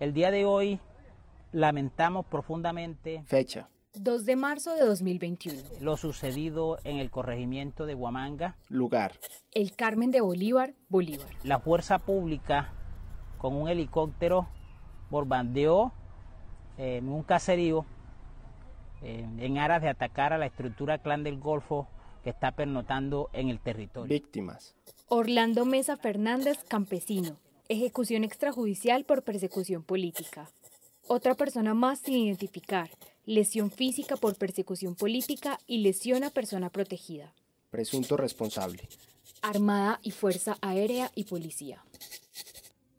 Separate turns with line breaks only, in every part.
El día de hoy lamentamos profundamente.
Fecha.
2 de marzo de 2021.
Lo sucedido en el corregimiento de Huamanga.
Lugar.
El Carmen de Bolívar, Bolívar.
La fuerza pública con un helicóptero bombardeó eh, en un caserío eh, en aras de atacar a la estructura clan del Golfo que está pernotando en el territorio.
Víctimas.
Orlando Mesa Fernández, campesino. Ejecución extrajudicial por persecución política. Otra persona más sin identificar. Lesión física por persecución política y lesión a persona protegida.
Presunto responsable.
Armada y Fuerza Aérea y Policía.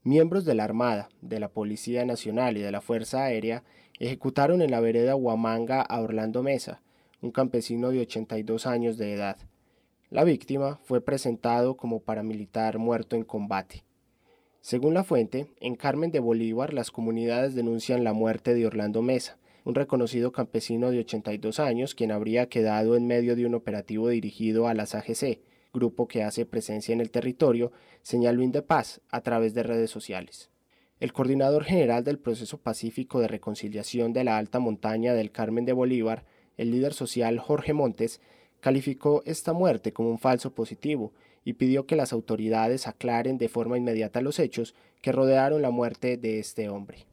Miembros de la Armada, de la Policía Nacional y de la Fuerza Aérea ejecutaron en la vereda Huamanga a Orlando Mesa, un campesino de 82 años de edad. La víctima fue presentado como paramilitar muerto en combate. Según la fuente, en Carmen de Bolívar las comunidades denuncian la muerte de Orlando Mesa, un reconocido campesino de 82 años quien habría quedado en medio de un operativo dirigido a las AGC, grupo que hace presencia en el territorio, señaló Indepaz a través de redes sociales. El coordinador general del proceso pacífico de reconciliación de la alta montaña del Carmen de Bolívar, el líder social Jorge Montes, calificó esta muerte como un falso positivo y pidió que las autoridades aclaren de forma inmediata los hechos que rodearon la muerte de este hombre.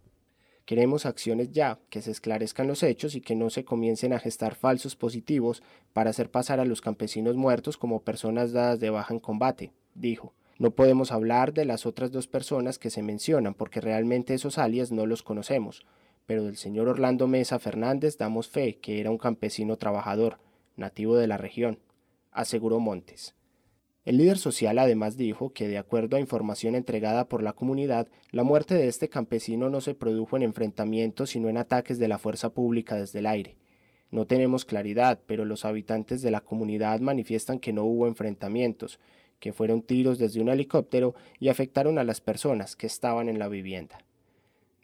Queremos acciones ya, que se esclarezcan los hechos y que no se comiencen a gestar falsos positivos para hacer pasar a los campesinos muertos como personas dadas de baja en combate, dijo. No podemos hablar de las otras dos personas que se mencionan porque realmente esos alias no los conocemos, pero del señor Orlando Mesa Fernández damos fe que era un campesino trabajador, nativo de la región, aseguró Montes. El líder social además dijo que, de acuerdo a información entregada por la comunidad, la muerte de este campesino no se produjo en enfrentamientos sino en ataques de la fuerza pública desde el aire. No tenemos claridad, pero los habitantes de la comunidad manifiestan que no hubo enfrentamientos, que fueron tiros desde un helicóptero y afectaron a las personas que estaban en la vivienda.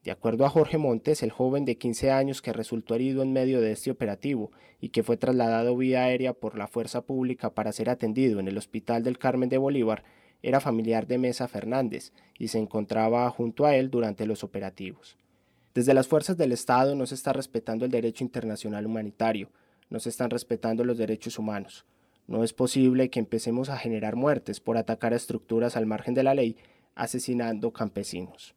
De acuerdo a Jorge Montes, el joven de 15 años que resultó herido en medio de este operativo y que fue trasladado vía aérea por la fuerza pública para ser atendido en el Hospital del Carmen de Bolívar, era familiar de Mesa Fernández y se encontraba junto a él durante los operativos. Desde las fuerzas del Estado no se está respetando el derecho internacional humanitario, no se están respetando los derechos humanos. No es posible que empecemos a generar muertes por atacar estructuras al margen de la ley, asesinando campesinos.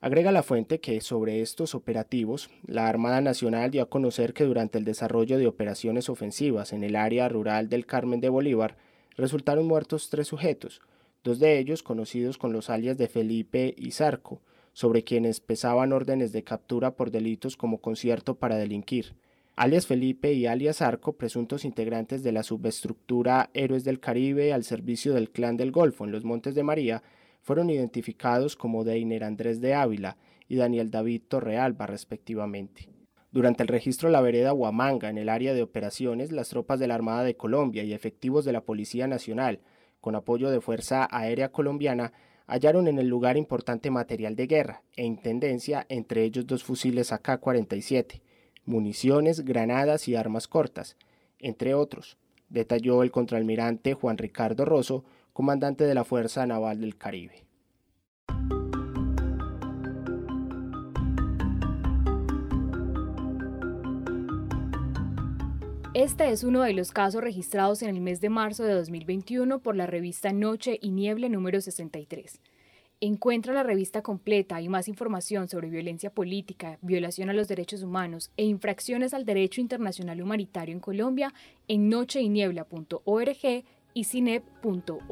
Agrega la fuente que sobre estos operativos, la Armada Nacional dio a conocer que durante el desarrollo de operaciones ofensivas en el área rural del Carmen de Bolívar, resultaron muertos tres sujetos, dos de ellos conocidos con los alias de Felipe y Zarco, sobre quienes pesaban órdenes de captura por delitos como concierto para delinquir. Alias Felipe y alias Arco, presuntos integrantes de la subestructura Héroes del Caribe al servicio del Clan del Golfo en los Montes de María, fueron identificados como Deiner Andrés de Ávila y Daniel David Torrealba, respectivamente. Durante el registro de la vereda Huamanga, en el área de operaciones, las tropas de la Armada de Colombia y efectivos de la Policía Nacional, con apoyo de Fuerza Aérea Colombiana, hallaron en el lugar importante material de guerra e intendencia, entre ellos dos fusiles AK-47, municiones, granadas y armas cortas, entre otros, detalló el contraalmirante Juan Ricardo Rosso, comandante de la Fuerza Naval del Caribe.
Este es uno de los casos registrados en el mes de marzo de 2021 por la revista Noche y Niebla número 63. Encuentra la revista completa y más información sobre violencia política, violación a los derechos humanos e infracciones al derecho internacional humanitario en Colombia en nocheyniebla.org y cinep.org.co.